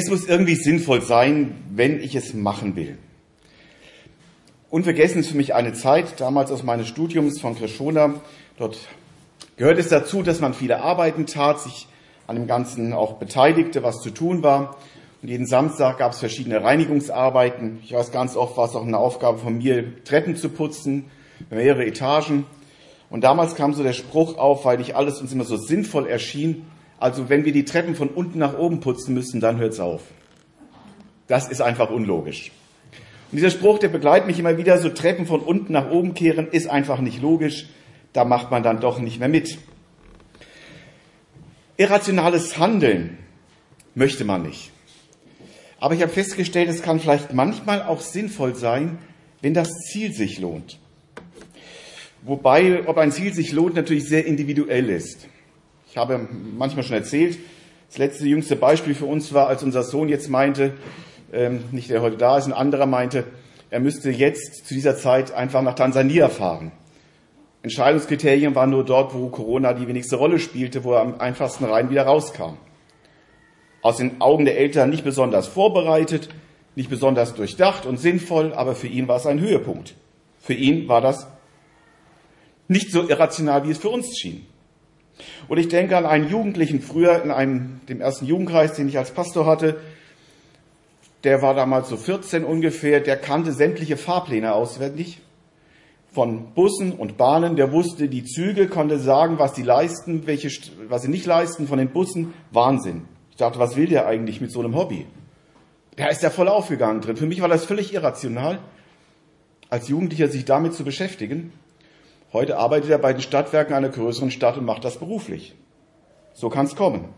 Es muss irgendwie sinnvoll sein, wenn ich es machen will. Unvergessen ist für mich eine Zeit, damals aus meines Studiums von Krishona. Dort gehört es dazu, dass man viele Arbeiten tat, sich an dem Ganzen auch beteiligte, was zu tun war. Und jeden Samstag gab es verschiedene Reinigungsarbeiten. Ich weiß ganz oft, war es auch eine Aufgabe von mir, Treppen zu putzen, mehrere Etagen. Und damals kam so der Spruch auf, weil nicht alles uns immer so sinnvoll erschien. Also wenn wir die Treppen von unten nach oben putzen müssen, dann hört's auf. Das ist einfach unlogisch. Und dieser Spruch, der begleitet mich immer wieder, so Treppen von unten nach oben kehren, ist einfach nicht logisch. Da macht man dann doch nicht mehr mit. Irrationales Handeln möchte man nicht. Aber ich habe festgestellt, es kann vielleicht manchmal auch sinnvoll sein, wenn das Ziel sich lohnt. Wobei, ob ein Ziel sich lohnt, natürlich sehr individuell ist. Ich habe manchmal schon erzählt, das letzte jüngste Beispiel für uns war, als unser Sohn jetzt meinte, ähm, nicht der heute da ist, ein anderer meinte, er müsste jetzt zu dieser Zeit einfach nach Tansania fahren. Entscheidungskriterien waren nur dort, wo Corona die wenigste Rolle spielte, wo er am einfachsten rein wieder rauskam. Aus den Augen der Eltern nicht besonders vorbereitet, nicht besonders durchdacht und sinnvoll, aber für ihn war es ein Höhepunkt. Für ihn war das nicht so irrational, wie es für uns schien. Und ich denke an einen Jugendlichen früher in einem, dem ersten Jugendkreis, den ich als Pastor hatte. Der war damals so 14 ungefähr, der kannte sämtliche Fahrpläne auswendig von Bussen und Bahnen. Der wusste die Züge, konnte sagen, was sie leisten, welche, was sie nicht leisten von den Bussen. Wahnsinn. Ich dachte, was will der eigentlich mit so einem Hobby? Der ist ja voll aufgegangen drin. Für mich war das völlig irrational, als Jugendlicher sich damit zu beschäftigen. Heute arbeitet er bei den Stadtwerken einer größeren Stadt und macht das beruflich. So kann es kommen.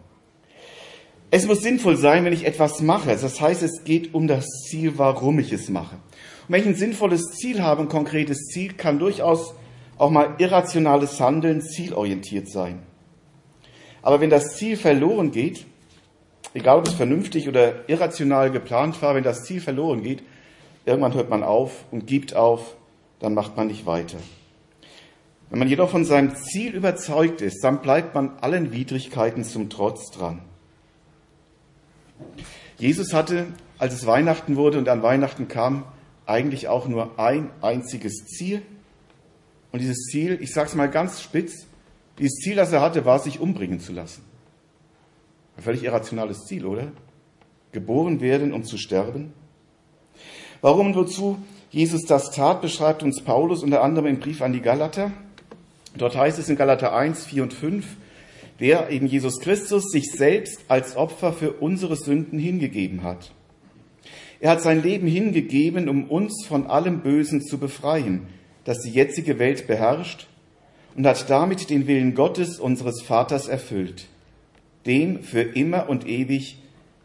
Es muss sinnvoll sein, wenn ich etwas mache. Das heißt, es geht um das Ziel, warum ich es mache. Und wenn ich ein sinnvolles Ziel habe, ein konkretes Ziel, kann durchaus auch mal irrationales Handeln zielorientiert sein. Aber wenn das Ziel verloren geht, egal ob es vernünftig oder irrational geplant war, wenn das Ziel verloren geht, irgendwann hört man auf und gibt auf, dann macht man nicht weiter. Wenn man jedoch von seinem Ziel überzeugt ist, dann bleibt man allen Widrigkeiten zum Trotz dran. Jesus hatte, als es Weihnachten wurde und an Weihnachten kam, eigentlich auch nur ein einziges Ziel. Und dieses Ziel, ich sage es mal ganz spitz, dieses Ziel, das er hatte, war, sich umbringen zu lassen. Ein völlig irrationales Ziel, oder? Geboren werden, um zu sterben. Warum und wozu Jesus das tat, beschreibt uns Paulus unter anderem im Brief an die Galater. Dort heißt es in Galater 1, 4 und 5, wer eben Jesus Christus sich selbst als Opfer für unsere Sünden hingegeben hat. Er hat sein Leben hingegeben, um uns von allem Bösen zu befreien, das die jetzige Welt beherrscht, und hat damit den Willen Gottes, unseres Vaters, erfüllt, dem für immer und ewig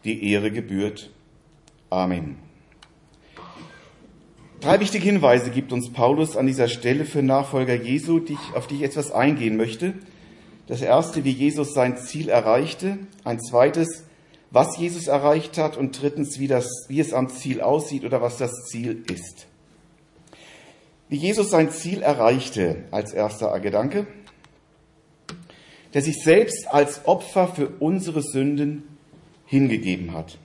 die Ehre gebührt. Amen. Drei wichtige Hinweise gibt uns Paulus an dieser Stelle für Nachfolger Jesu, auf die ich etwas eingehen möchte. Das erste, wie Jesus sein Ziel erreichte. Ein zweites, was Jesus erreicht hat. Und drittens, wie, das, wie es am Ziel aussieht oder was das Ziel ist. Wie Jesus sein Ziel erreichte als erster Gedanke. Der sich selbst als Opfer für unsere Sünden hingegeben hat.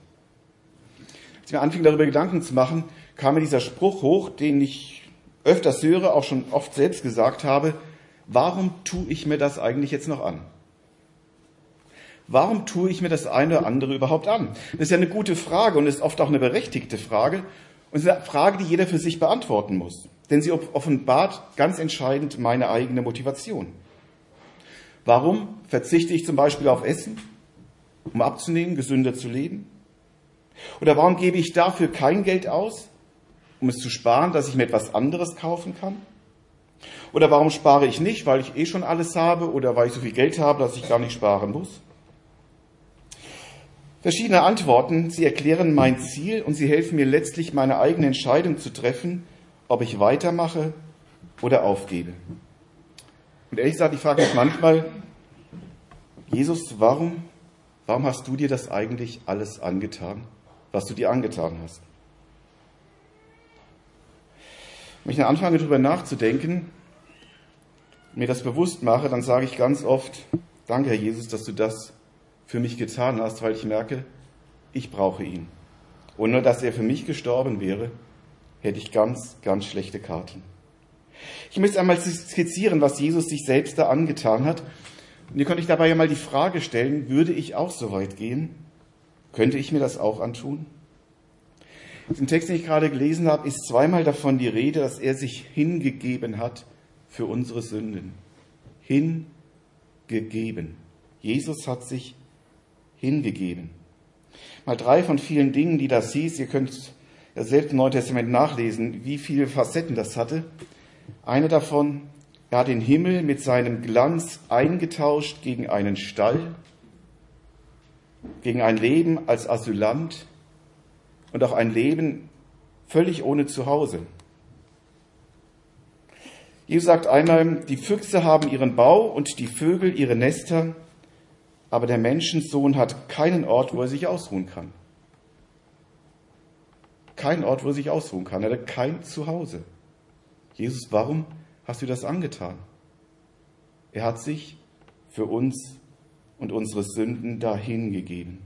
Als ich mir anfing, darüber Gedanken zu machen, kam mir dieser Spruch hoch, den ich öfters höre, auch schon oft selbst gesagt habe, warum tue ich mir das eigentlich jetzt noch an? Warum tue ich mir das eine oder andere überhaupt an? Das ist ja eine gute Frage und ist oft auch eine berechtigte Frage. Und es ist eine Frage, die jeder für sich beantworten muss. Denn sie offenbart ganz entscheidend meine eigene Motivation. Warum verzichte ich zum Beispiel auf Essen, um abzunehmen, gesünder zu leben? Oder warum gebe ich dafür kein Geld aus, um es zu sparen, dass ich mir etwas anderes kaufen kann? Oder warum spare ich nicht, weil ich eh schon alles habe oder weil ich so viel Geld habe, dass ich gar nicht sparen muss? Verschiedene Antworten, sie erklären mein Ziel und sie helfen mir letztlich, meine eigene Entscheidung zu treffen, ob ich weitermache oder aufgebe. Und ehrlich gesagt, ich frage mich manchmal, Jesus, warum, warum hast du dir das eigentlich alles angetan, was du dir angetan hast? Wenn ich dann anfange, darüber nachzudenken, mir das bewusst mache, dann sage ich ganz oft, danke Herr Jesus, dass du das für mich getan hast, weil ich merke, ich brauche ihn. Und nur, dass er für mich gestorben wäre, hätte ich ganz, ganz schlechte Karten. Ich möchte einmal skizzieren, was Jesus sich selbst da angetan hat. Und ihr könnt euch dabei ja mal die Frage stellen, würde ich auch so weit gehen? Könnte ich mir das auch antun? Im Text, den ich gerade gelesen habe, ist zweimal davon die Rede, dass er sich hingegeben hat für unsere Sünden. Hingegeben. Jesus hat sich hingegeben. Mal drei von vielen Dingen, die das hieß. Ihr könnt ja selbst im Neuen Testament nachlesen, wie viele Facetten das hatte. Eine davon, er hat den Himmel mit seinem Glanz eingetauscht gegen einen Stall, gegen ein Leben als Asylant und auch ein Leben völlig ohne Zuhause. Jesus sagt einmal, die Füchse haben ihren Bau und die Vögel ihre Nester, aber der Menschensohn hat keinen Ort, wo er sich ausruhen kann. Kein Ort, wo er sich ausruhen kann. Er hat kein Zuhause. Jesus, warum hast du das angetan? Er hat sich für uns und unsere Sünden dahingegeben.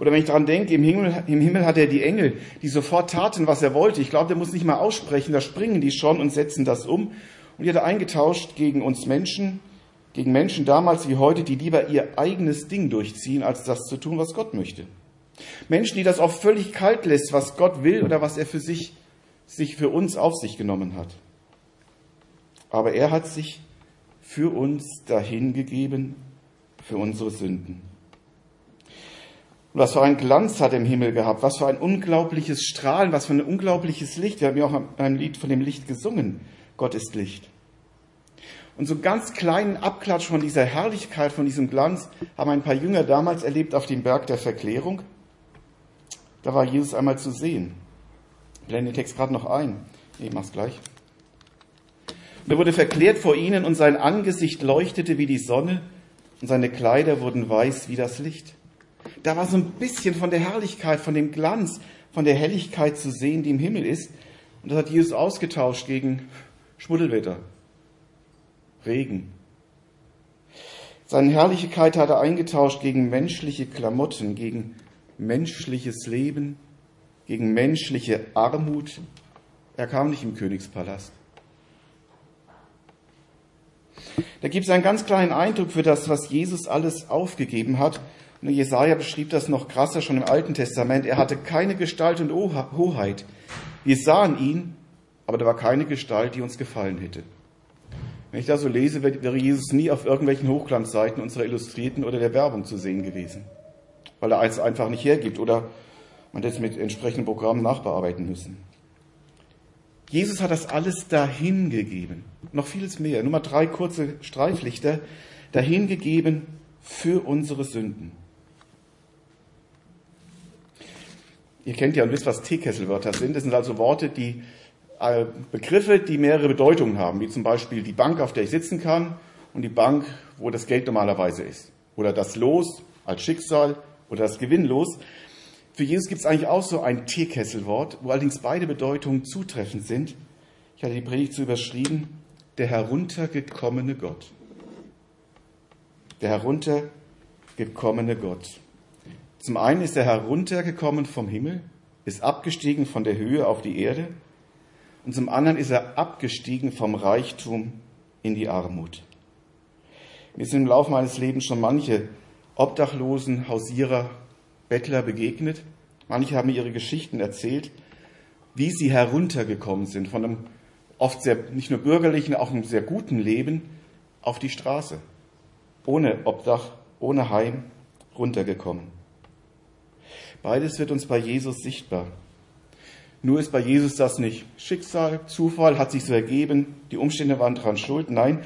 Oder wenn ich daran denke, im Himmel, im Himmel hat er die Engel, die sofort taten, was er wollte. Ich glaube, der muss nicht mal aussprechen, da springen die schon und setzen das um. Und die hat er eingetauscht gegen uns Menschen, gegen Menschen damals wie heute, die lieber ihr eigenes Ding durchziehen, als das zu tun, was Gott möchte. Menschen, die das auch völlig kalt lässt, was Gott will oder was er für sich, sich für uns auf sich genommen hat. Aber er hat sich für uns dahingegeben, für unsere Sünden. Und was für einen Glanz hat er im Himmel gehabt, was für ein unglaubliches Strahlen, was für ein unglaubliches Licht. Wir haben ja auch ein Lied von dem Licht gesungen. Gott ist Licht. Und so einen ganz kleinen Abklatsch von dieser Herrlichkeit, von diesem Glanz, haben ein paar Jünger damals erlebt auf dem Berg der Verklärung. Da war Jesus einmal zu sehen. Ich blende den Text gerade noch ein. Ich mach's gleich. Und er wurde verklärt vor ihnen und sein Angesicht leuchtete wie die Sonne und seine Kleider wurden weiß wie das Licht. Da war so ein bisschen von der Herrlichkeit, von dem Glanz, von der Helligkeit zu sehen, die im Himmel ist. Und das hat Jesus ausgetauscht gegen Schmuddelwetter, Regen. Seine Herrlichkeit hat er eingetauscht gegen menschliche Klamotten, gegen menschliches Leben, gegen menschliche Armut. Er kam nicht im Königspalast. Da gibt es einen ganz kleinen Eindruck für das, was Jesus alles aufgegeben hat Jesaja beschrieb das noch krasser schon im Alten Testament. Er hatte keine Gestalt und Hoheit. Wir sahen ihn, aber da war keine Gestalt, die uns gefallen hätte. Wenn ich das so lese, wäre Jesus nie auf irgendwelchen Hochglanzseiten unserer Illustrierten oder der Werbung zu sehen gewesen, weil er es einfach nicht hergibt oder man das mit entsprechenden Programmen nachbearbeiten müssen. Jesus hat das alles dahingegeben. Noch vieles mehr. Nur mal drei kurze Streiflichter. Dahingegeben für unsere Sünden. Ihr kennt ja und wisst, was Teekesselwörter sind. Das sind also Worte, die äh, Begriffe, die mehrere Bedeutungen haben, wie zum Beispiel die Bank, auf der ich sitzen kann und die Bank, wo das Geld normalerweise ist. Oder das Los als Schicksal oder das Gewinnlos. Für Jesus gibt es eigentlich auch so ein Teekesselwort, wo allerdings beide Bedeutungen zutreffend sind. Ich hatte die Predigt so überschrieben, der heruntergekommene Gott. Der heruntergekommene Gott. Zum einen ist er heruntergekommen vom Himmel, ist abgestiegen von der Höhe auf die Erde und zum anderen ist er abgestiegen vom Reichtum in die Armut. Mir sind im Laufe meines Lebens schon manche Obdachlosen, Hausierer, Bettler begegnet. Manche haben mir ihre Geschichten erzählt, wie sie heruntergekommen sind von einem oft sehr, nicht nur bürgerlichen, auch einem sehr guten Leben auf die Straße. Ohne Obdach, ohne Heim runtergekommen. Beides wird uns bei Jesus sichtbar. Nur ist bei Jesus das nicht Schicksal, Zufall, hat sich so ergeben, die Umstände waren daran schuld. Nein,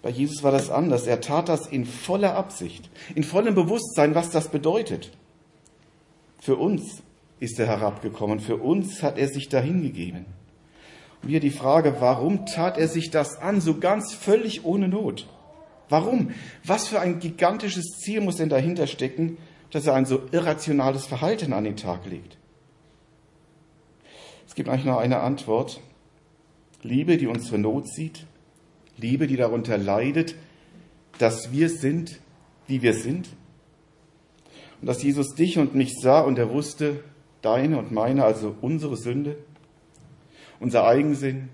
bei Jesus war das anders. Er tat das in voller Absicht, in vollem Bewusstsein, was das bedeutet. Für uns ist er herabgekommen, für uns hat er sich dahingegeben. Und hier die Frage, warum tat er sich das an, so ganz völlig ohne Not? Warum? Was für ein gigantisches Ziel muss denn dahinter stecken, dass er ein so irrationales Verhalten an den Tag legt? Es gibt eigentlich nur eine Antwort. Liebe, die unsere Not sieht, Liebe, die darunter leidet, dass wir sind, wie wir sind. Und dass Jesus dich und mich sah und er wusste, deine und meine, also unsere Sünde, unser Eigensinn,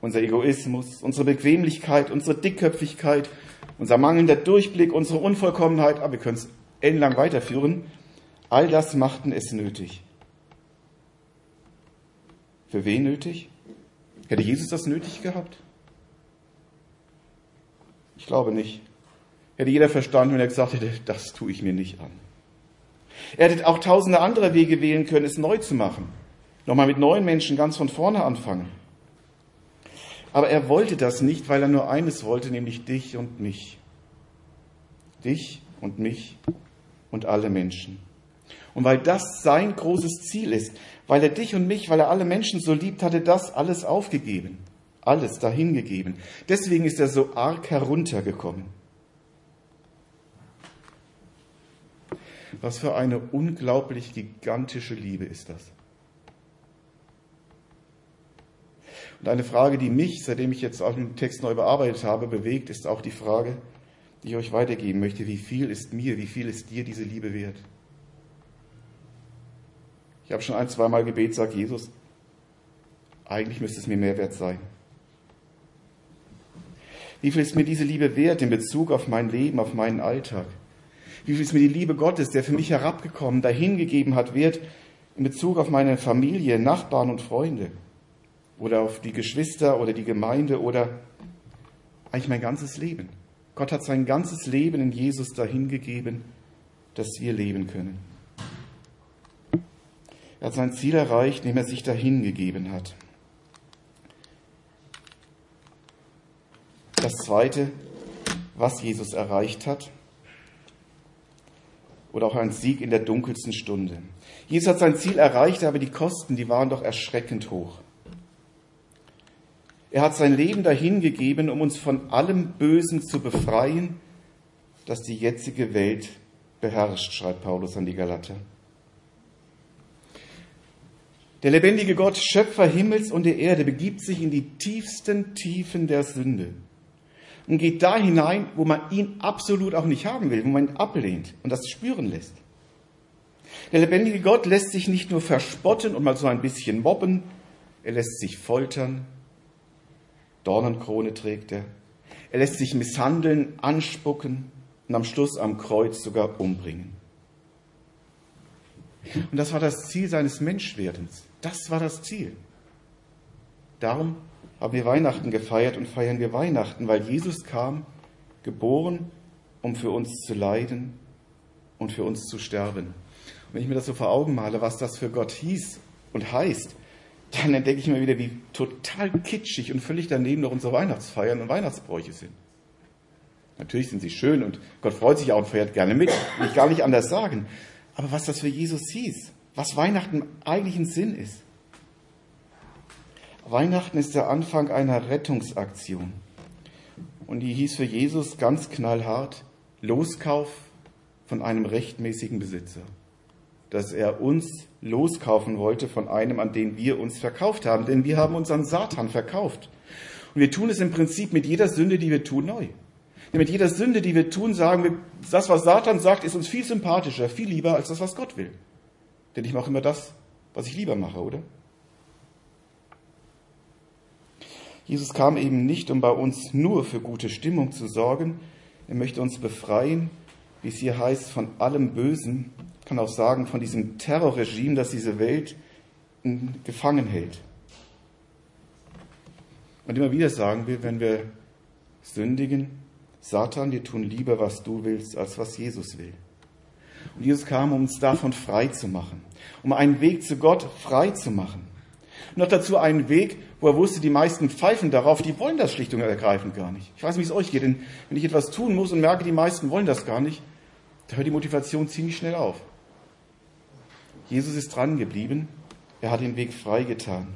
unser Egoismus, unsere Bequemlichkeit, unsere Dickköpfigkeit, unser mangelnder Durchblick, unsere Unvollkommenheit, aber wir können es ellenlang weiterführen, all das machten es nötig. Für wen nötig? Hätte Jesus das nötig gehabt? Ich glaube nicht. Hätte jeder verstanden, wenn er gesagt hätte, das tue ich mir nicht an. Er hätte auch tausende andere Wege wählen können, es neu zu machen. Nochmal mit neuen Menschen ganz von vorne anfangen. Aber er wollte das nicht, weil er nur eines wollte, nämlich dich und mich. Dich und mich und alle Menschen. Und weil das sein großes Ziel ist, weil er dich und mich, weil er alle Menschen so liebt, hat er das alles aufgegeben. Alles dahingegeben. Deswegen ist er so arg heruntergekommen. Was für eine unglaublich gigantische Liebe ist das. Und eine Frage, die mich, seitdem ich jetzt auch den Text neu bearbeitet habe, bewegt, ist auch die Frage, die ich euch weitergeben möchte. Wie viel ist mir, wie viel ist dir diese Liebe wert? Ich habe schon ein, zweimal Gebet, sagt Jesus, eigentlich müsste es mir mehr wert sein. Wie viel ist mir diese Liebe wert in Bezug auf mein Leben, auf meinen Alltag? Wie viel ist mir die Liebe Gottes, der für mich herabgekommen, dahingegeben hat, wert in Bezug auf meine Familie, Nachbarn und Freunde? oder auf die Geschwister oder die Gemeinde oder eigentlich mein ganzes Leben. Gott hat sein ganzes Leben in Jesus dahingegeben, dass wir leben können. Er hat sein Ziel erreicht, indem er sich dahingegeben hat. Das Zweite, was Jesus erreicht hat, oder auch ein Sieg in der dunkelsten Stunde. Jesus hat sein Ziel erreicht, aber die Kosten, die waren doch erschreckend hoch. Er hat sein Leben dahingegeben, um uns von allem Bösen zu befreien, das die jetzige Welt beherrscht, schreibt Paulus an die Galater. Der lebendige Gott, Schöpfer Himmels und der Erde, begibt sich in die tiefsten Tiefen der Sünde und geht da hinein, wo man ihn absolut auch nicht haben will, wo man ihn ablehnt und das spüren lässt. Der lebendige Gott lässt sich nicht nur verspotten und mal so ein bisschen mobben, er lässt sich foltern, Dornenkrone trägt er. Er lässt sich misshandeln, anspucken und am Schluss am Kreuz sogar umbringen. Und das war das Ziel seines Menschwerdens. Das war das Ziel. Darum haben wir Weihnachten gefeiert und feiern wir Weihnachten, weil Jesus kam, geboren, um für uns zu leiden und für uns zu sterben. Und wenn ich mir das so vor Augen male, was das für Gott hieß und heißt, dann entdecke ich mir wieder, wie total kitschig und völlig daneben noch unsere Weihnachtsfeiern und Weihnachtsbräuche sind. Natürlich sind sie schön und Gott freut sich auch und feiert gerne mit, will ich gar nicht anders sagen. Aber was das für Jesus hieß, was Weihnachten eigentlich ein Sinn ist. Weihnachten ist der Anfang einer Rettungsaktion. Und die hieß für Jesus ganz knallhart Loskauf von einem rechtmäßigen Besitzer dass er uns loskaufen wollte von einem, an den wir uns verkauft haben. Denn wir haben uns an Satan verkauft. Und wir tun es im Prinzip mit jeder Sünde, die wir tun, neu. Denn mit jeder Sünde, die wir tun, sagen wir, das, was Satan sagt, ist uns viel sympathischer, viel lieber als das, was Gott will. Denn ich mache immer das, was ich lieber mache, oder? Jesus kam eben nicht, um bei uns nur für gute Stimmung zu sorgen. Er möchte uns befreien, wie es hier heißt, von allem Bösen kann auch sagen, von diesem Terrorregime, das diese Welt gefangen hält. Und immer wieder sagen wir, wenn wir sündigen, Satan, wir tun lieber, was du willst, als was Jesus will. Und Jesus kam, um uns davon frei zu machen, um einen Weg zu Gott frei zu machen. Noch dazu einen Weg, wo er wusste, die meisten pfeifen darauf, die wollen das schlicht und ergreifend gar nicht. Ich weiß nicht, wie es euch geht, denn wenn ich etwas tun muss und merke, die meisten wollen das gar nicht, da hört die Motivation ziemlich schnell auf. Jesus ist dran geblieben. Er hat den Weg freigetan.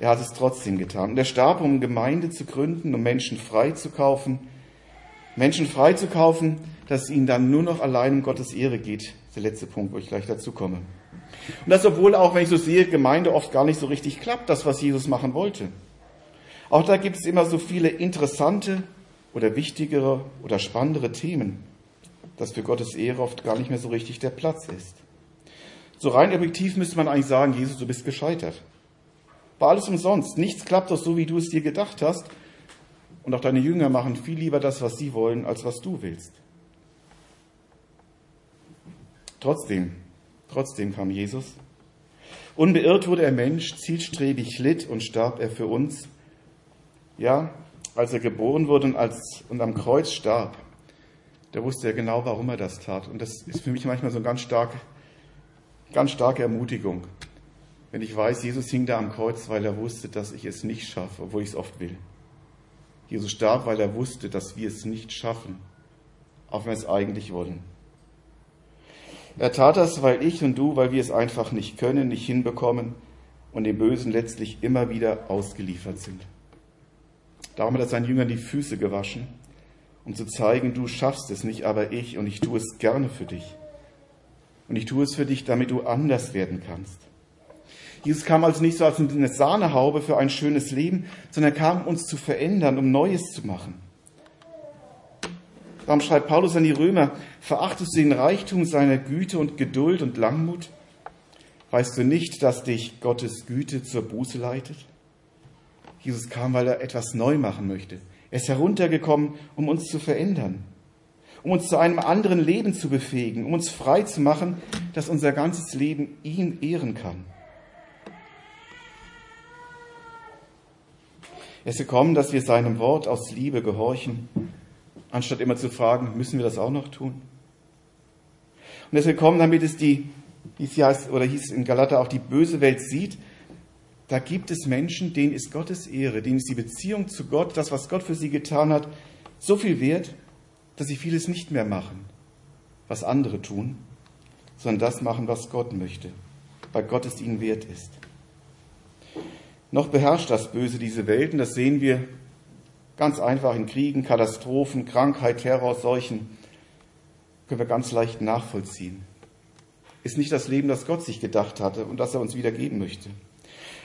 Er hat es trotzdem getan. Und er starb, um Gemeinde zu gründen, um Menschen frei zu kaufen. Menschen frei zu kaufen, dass es ihnen dann nur noch allein um Gottes Ehre geht. Das ist der letzte Punkt, wo ich gleich dazu komme. Und das, obwohl auch, wenn ich so sehe, Gemeinde oft gar nicht so richtig klappt, das, was Jesus machen wollte. Auch da gibt es immer so viele interessante oder wichtigere oder spannendere Themen. dass für Gottes Ehre oft gar nicht mehr so richtig der Platz ist. So rein objektiv müsste man eigentlich sagen, Jesus, du bist gescheitert. War alles umsonst. Nichts klappt doch so, wie du es dir gedacht hast. Und auch deine Jünger machen viel lieber das, was sie wollen, als was du willst. Trotzdem, trotzdem kam Jesus. Unbeirrt wurde er Mensch, zielstrebig litt und starb er für uns. Ja, als er geboren wurde und, als, und am Kreuz starb, da wusste er genau, warum er das tat. Und das ist für mich manchmal so eine ganz starke, ganz starke Ermutigung. Wenn ich weiß, Jesus hing da am Kreuz, weil er wusste, dass ich es nicht schaffe, obwohl ich es oft will. Jesus starb, weil er wusste, dass wir es nicht schaffen, auch wenn wir es eigentlich wollen. Er tat das, weil ich und du, weil wir es einfach nicht können, nicht hinbekommen und dem Bösen letztlich immer wieder ausgeliefert sind. Darum hat er seinen Jüngern die Füße gewaschen, um zu zeigen, du schaffst es nicht, aber ich und ich tue es gerne für dich. Und ich tue es für dich, damit du anders werden kannst. Jesus kam also nicht so als eine Sahnehaube für ein schönes Leben, sondern er kam, uns zu verändern, um Neues zu machen. Darum schreibt Paulus an die Römer, verachtest du den Reichtum seiner Güte und Geduld und Langmut? Weißt du nicht, dass dich Gottes Güte zur Buße leitet? Jesus kam, weil er etwas neu machen möchte. Er ist heruntergekommen, um uns zu verändern, um uns zu einem anderen Leben zu befähigen, um uns frei zu machen, dass unser ganzes Leben ihn ehren kann. Er ist gekommen, dass wir seinem Wort aus Liebe gehorchen, anstatt immer zu fragen, müssen wir das auch noch tun? Und er ist gekommen, damit es die, wie es heißt, oder hieß in Galater auch die böse Welt sieht, da gibt es Menschen, denen ist Gottes Ehre, denen ist die Beziehung zu Gott, das, was Gott für sie getan hat, so viel wert, dass sie vieles nicht mehr machen, was andere tun, sondern das machen, was Gott möchte, weil Gott es ihnen wert ist. Noch beherrscht das Böse diese Welt und das sehen wir ganz einfach in Kriegen, Katastrophen, Krankheit, Terror, Seuchen. Können wir ganz leicht nachvollziehen. Ist nicht das Leben, das Gott sich gedacht hatte und das er uns wieder geben möchte.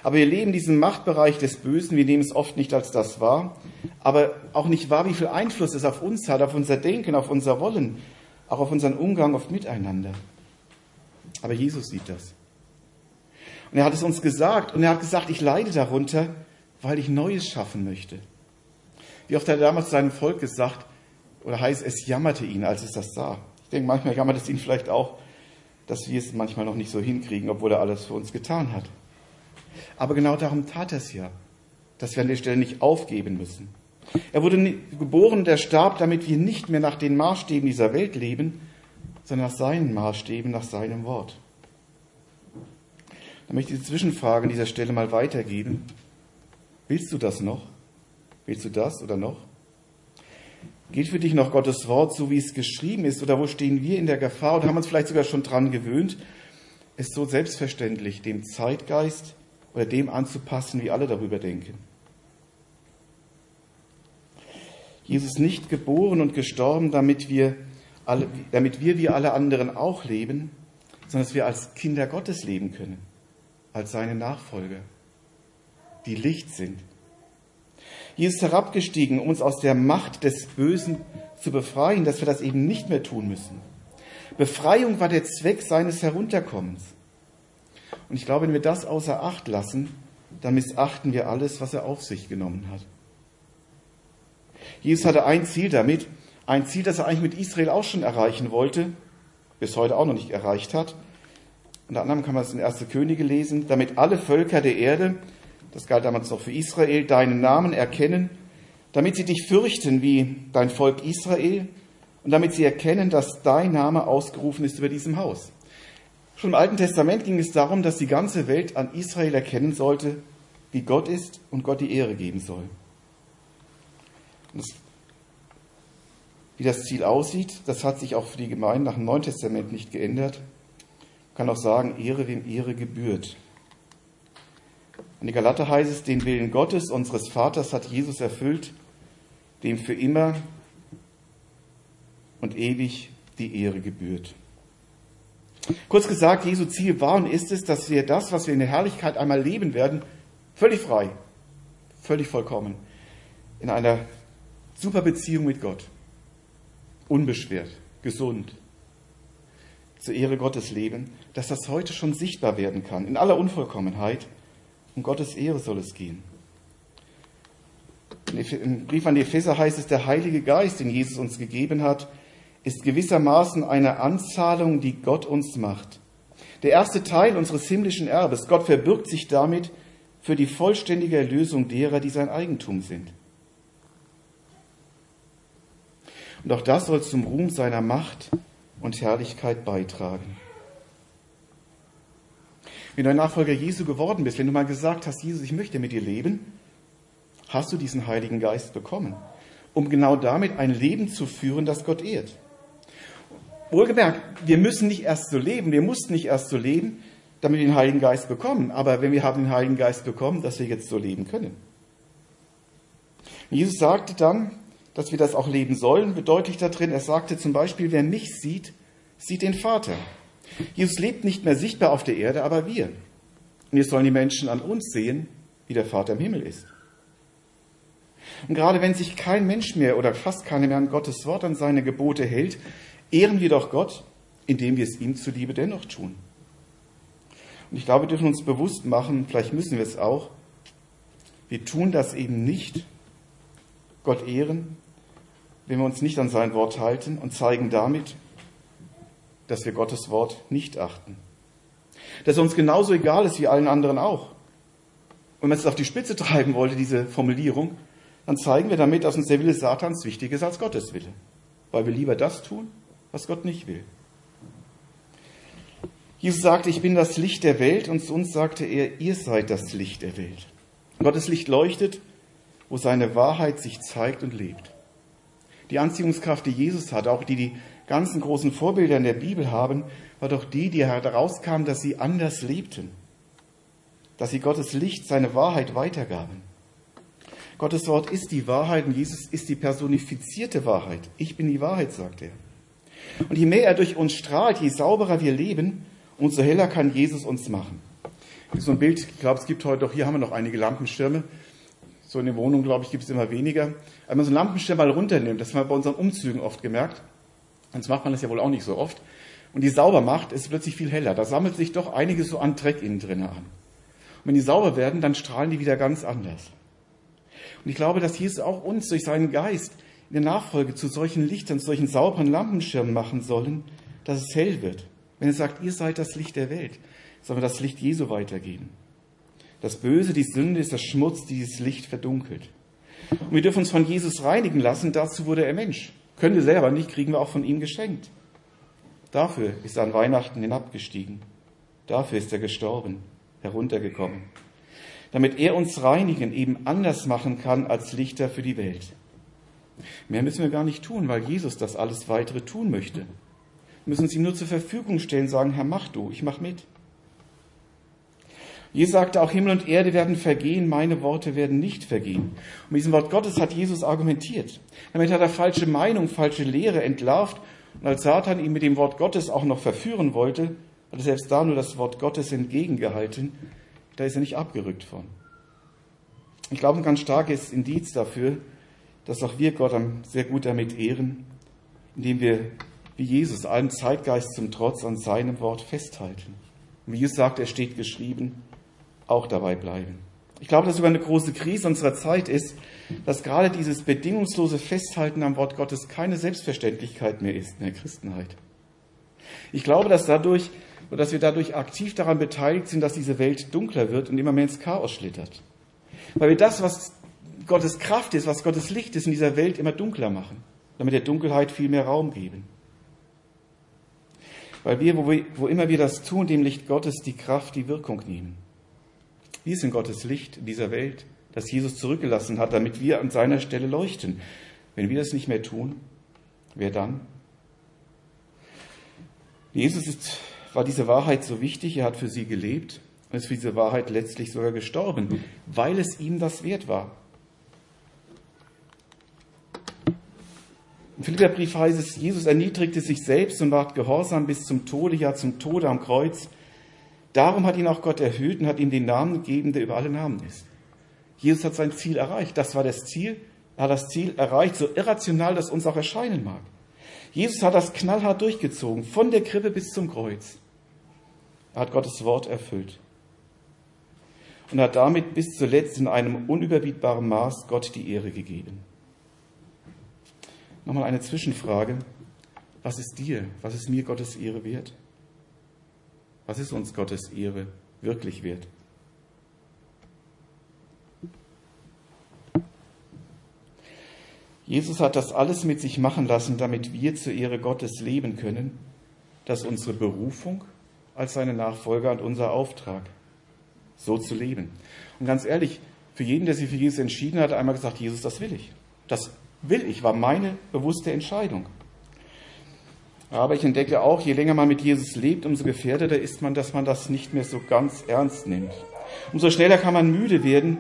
Aber wir leben diesen Machtbereich des Bösen, wir nehmen es oft nicht als das wahr, aber auch nicht wahr, wie viel Einfluss es auf uns hat, auf unser Denken, auf unser Wollen, auch auf unseren Umgang oft miteinander. Aber Jesus sieht das. Und er hat es uns gesagt. Und er hat gesagt, ich leide darunter, weil ich Neues schaffen möchte. Wie oft hat er damals seinem Volk gesagt, oder heißt, es jammerte ihn, als es das sah. Ich denke, manchmal jammert es ihn vielleicht auch, dass wir es manchmal noch nicht so hinkriegen, obwohl er alles für uns getan hat. Aber genau darum tat er es ja, dass wir an der Stelle nicht aufgeben müssen. Er wurde geboren, der starb, damit wir nicht mehr nach den Maßstäben dieser Welt leben, sondern nach seinen Maßstäben, nach seinem Wort. Dann möchte ich die Zwischenfrage an dieser Stelle mal weitergeben. Willst du das noch? Willst du das oder noch? Geht für dich noch Gottes Wort, so wie es geschrieben ist? Oder wo stehen wir in der Gefahr oder haben uns vielleicht sogar schon dran gewöhnt, es so selbstverständlich dem Zeitgeist oder dem anzupassen, wie alle darüber denken? Jesus nicht geboren und gestorben, damit wir, alle, damit wir wie alle anderen auch leben, sondern dass wir als Kinder Gottes leben können als seine Nachfolger, die Licht sind. Jesus herabgestiegen, um uns aus der Macht des Bösen zu befreien, dass wir das eben nicht mehr tun müssen. Befreiung war der Zweck seines Herunterkommens. Und ich glaube, wenn wir das außer Acht lassen, dann missachten wir alles, was er auf sich genommen hat. Jesus hatte ein Ziel damit, ein Ziel, das er eigentlich mit Israel auch schon erreichen wollte, bis heute auch noch nicht erreicht hat, unter anderem kann man es in 1. Könige lesen, damit alle Völker der Erde, das galt damals noch für Israel, deinen Namen erkennen, damit sie dich fürchten wie dein Volk Israel und damit sie erkennen, dass dein Name ausgerufen ist über diesem Haus. Schon im Alten Testament ging es darum, dass die ganze Welt an Israel erkennen sollte, wie Gott ist und Gott die Ehre geben soll. Das, wie das Ziel aussieht, das hat sich auch für die Gemeinden nach dem Neuen Testament nicht geändert kann auch sagen, Ehre wem Ehre gebührt. In die Galater heißt es, den Willen Gottes, unseres Vaters, hat Jesus erfüllt, dem für immer und ewig die Ehre gebührt. Kurz gesagt, Jesu Ziel war und ist es, dass wir das, was wir in der Herrlichkeit einmal leben werden, völlig frei, völlig vollkommen, in einer super Beziehung mit Gott, unbeschwert, gesund, zur Ehre Gottes leben, dass das heute schon sichtbar werden kann, in aller Unvollkommenheit. Um Gottes Ehre soll es gehen. Im Brief an die Epheser heißt es, der Heilige Geist, den Jesus uns gegeben hat, ist gewissermaßen eine Anzahlung, die Gott uns macht. Der erste Teil unseres himmlischen Erbes. Gott verbirgt sich damit für die vollständige Erlösung derer, die sein Eigentum sind. Und auch das soll zum Ruhm seiner Macht und Herrlichkeit beitragen. Wenn du ein Nachfolger Jesu geworden bist, wenn du mal gesagt hast, Jesus, ich möchte mit dir leben, hast du diesen Heiligen Geist bekommen, um genau damit ein Leben zu führen, das Gott ehrt. Wohlgemerkt, wir müssen nicht erst so leben, wir mussten nicht erst so leben, damit wir den Heiligen Geist bekommen. Aber wenn wir haben den Heiligen Geist bekommen, dass wir jetzt so leben können. Jesus sagte dann, dass wir das auch leben sollen, bedeutlich da drin, er sagte zum Beispiel, wer mich sieht, sieht den Vater. Jesus lebt nicht mehr sichtbar auf der Erde, aber wir. Und jetzt sollen die Menschen an uns sehen, wie der Vater im Himmel ist. Und gerade wenn sich kein Mensch mehr oder fast keiner mehr an Gottes Wort, an seine Gebote hält, ehren wir doch Gott, indem wir es ihm zuliebe dennoch tun. Und ich glaube, wir dürfen uns bewusst machen, vielleicht müssen wir es auch, wir tun das eben nicht, Gott ehren, wenn wir uns nicht an sein Wort halten und zeigen damit, dass wir Gottes Wort nicht achten. Dass er uns genauso egal ist wie allen anderen auch. Und wenn es auf die Spitze treiben wollte, diese Formulierung, dann zeigen wir damit, dass uns der Wille Satans wichtiger ist als Gottes Wille. Weil wir lieber das tun, was Gott nicht will. Jesus sagte, ich bin das Licht der Welt und zu uns sagte er, ihr seid das Licht der Welt. Gottes Licht leuchtet, wo seine Wahrheit sich zeigt und lebt. Die Anziehungskraft, die Jesus hat, auch die die ganzen großen Vorbilder in der Bibel haben, war doch die, die herauskam, dass sie anders lebten. Dass sie Gottes Licht, seine Wahrheit weitergaben. Gottes Wort ist die Wahrheit und Jesus ist die personifizierte Wahrheit. Ich bin die Wahrheit, sagt er. Und je mehr er durch uns strahlt, je sauberer wir leben, umso heller kann Jesus uns machen. So ein Bild, ich glaube, es gibt heute auch, hier haben wir noch einige Lampenschirme. So in den Wohnungen, glaube ich, gibt es immer weniger. Wenn man so einen Lampenschirm mal runternimmt, das haben wir bei unseren Umzügen oft gemerkt, sonst macht man das ja wohl auch nicht so oft, und die sauber macht, ist plötzlich viel heller. Da sammelt sich doch einiges so an Dreck innen drinnen an. Und wenn die sauber werden, dann strahlen die wieder ganz anders. Und ich glaube, dass Jesus auch uns durch seinen Geist in der Nachfolge zu solchen Lichtern, zu solchen sauberen Lampenschirmen machen sollen, dass es hell wird. Wenn er sagt, ihr seid das Licht der Welt, sollen wir das Licht Jesu weitergeben. Das Böse, die Sünde ist das Schmutz, die dieses Licht verdunkelt. Und wir dürfen uns von Jesus reinigen lassen, dazu wurde er Mensch. Können wir selber nicht, kriegen wir auch von ihm geschenkt. Dafür ist er an Weihnachten hinabgestiegen. Dafür ist er gestorben, heruntergekommen. Damit er uns reinigen, eben anders machen kann als Lichter für die Welt. Mehr müssen wir gar nicht tun, weil Jesus das alles weitere tun möchte müssen sie ihm nur zur Verfügung stellen, sagen, Herr, mach du, ich mach mit. Jesus sagte, auch Himmel und Erde werden vergehen, meine Worte werden nicht vergehen. Und mit diesem Wort Gottes hat Jesus argumentiert. Damit hat er falsche Meinung, falsche Lehre entlarvt. Und als Satan ihn mit dem Wort Gottes auch noch verführen wollte, hat er selbst da nur das Wort Gottes entgegengehalten. Da ist er nicht abgerückt von. Ich glaube, ein ganz starkes Indiz dafür, dass auch wir Gott sehr gut damit ehren, indem wir wie Jesus allen Zeitgeist zum Trotz an seinem Wort festhalten. Und wie Jesus sagt, er steht geschrieben, auch dabei bleiben. Ich glaube, dass sogar eine große Krise unserer Zeit ist, dass gerade dieses bedingungslose Festhalten am Wort Gottes keine Selbstverständlichkeit mehr ist in der Christenheit. Ich glaube, dass dadurch, dass wir dadurch aktiv daran beteiligt sind, dass diese Welt dunkler wird und immer mehr ins Chaos schlittert. Weil wir das, was Gottes Kraft ist, was Gottes Licht ist, in dieser Welt immer dunkler machen, damit der Dunkelheit viel mehr Raum geben. Weil wir, wo, wir, wo immer wir das tun, dem Licht Gottes die Kraft, die Wirkung nehmen. Wir sind Gottes Licht in dieser Welt, das Jesus zurückgelassen hat, damit wir an seiner Stelle leuchten. Wenn wir das nicht mehr tun, wer dann? Jesus ist, war diese Wahrheit so wichtig, er hat für sie gelebt und ist für diese Wahrheit letztlich sogar gestorben, weil es ihm das wert war. Im Philipperbrief heißt es, Jesus erniedrigte sich selbst und ward gehorsam bis zum Tode, ja zum Tode am Kreuz. Darum hat ihn auch Gott erhöht und hat ihm den Namen gegeben, der über alle Namen ist. Jesus hat sein Ziel erreicht. Das war das Ziel. Er hat das Ziel erreicht, so irrational das uns auch erscheinen mag. Jesus hat das knallhart durchgezogen, von der Krippe bis zum Kreuz. Er hat Gottes Wort erfüllt und hat damit bis zuletzt in einem unüberbietbaren Maß Gott die Ehre gegeben. Nochmal eine Zwischenfrage. Was ist dir, was ist mir Gottes Ehre wert? Was ist uns Gottes Ehre wirklich wert? Jesus hat das alles mit sich machen lassen, damit wir zur Ehre Gottes leben können. Das ist unsere Berufung als seine Nachfolger und unser Auftrag, so zu leben. Und ganz ehrlich, für jeden, der sich für Jesus entschieden hat, einmal gesagt, Jesus, das will ich. Das will ich, war meine bewusste Entscheidung. Aber ich entdecke auch, je länger man mit Jesus lebt, umso gefährdeter ist man, dass man das nicht mehr so ganz ernst nimmt. Umso schneller kann man müde werden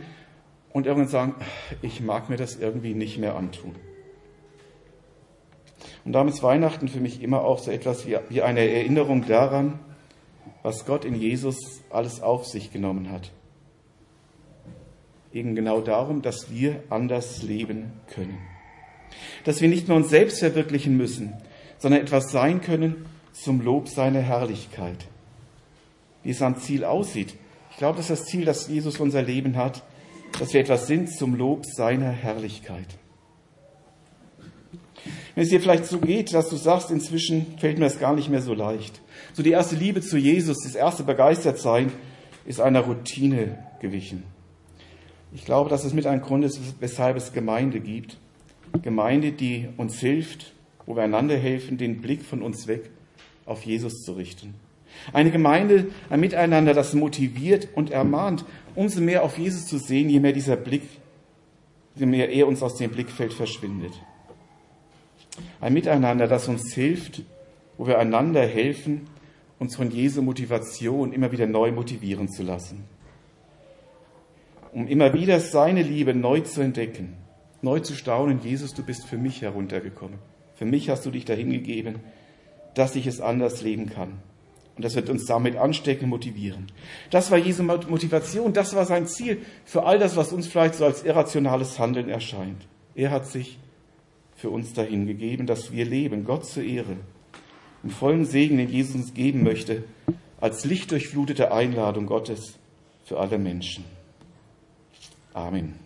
und irgendwann sagen, ich mag mir das irgendwie nicht mehr antun. Und damit ist Weihnachten für mich immer auch so etwas wie, wie eine Erinnerung daran, was Gott in Jesus alles auf sich genommen hat. Eben genau darum, dass wir anders leben können. Dass wir nicht nur uns selbst verwirklichen müssen, sondern etwas sein können zum Lob seiner Herrlichkeit. Wie es am Ziel aussieht. Ich glaube, das ist das Ziel, das Jesus unser Leben hat, dass wir etwas sind zum Lob seiner Herrlichkeit. Wenn es dir vielleicht so geht, dass du sagst, inzwischen fällt mir das gar nicht mehr so leicht. So die erste Liebe zu Jesus, das erste Begeistertsein ist einer Routine gewichen. Ich glaube, dass es mit ein Grund ist, weshalb es Gemeinde gibt. Gemeinde, die uns hilft, wo wir einander helfen, den Blick von uns weg auf Jesus zu richten. Eine Gemeinde, ein Miteinander, das motiviert und ermahnt, umso mehr auf Jesus zu sehen, je mehr dieser Blick, je mehr er uns aus dem Blickfeld verschwindet. Ein Miteinander, das uns hilft, wo wir einander helfen, uns von Jesu Motivation immer wieder neu motivieren zu lassen. Um immer wieder seine Liebe neu zu entdecken, neu zu staunen, Jesus, du bist für mich heruntergekommen. Für mich hast du dich dahin gegeben, dass ich es anders leben kann. Und das wird uns damit anstecken, motivieren. Das war Jesu Motivation, das war sein Ziel für all das, was uns vielleicht so als irrationales Handeln erscheint. Er hat sich für uns dahin gegeben, dass wir leben, Gott zur Ehre, im vollen Segen, den Jesus uns geben möchte, als lichtdurchflutete Einladung Gottes für alle Menschen. Amen.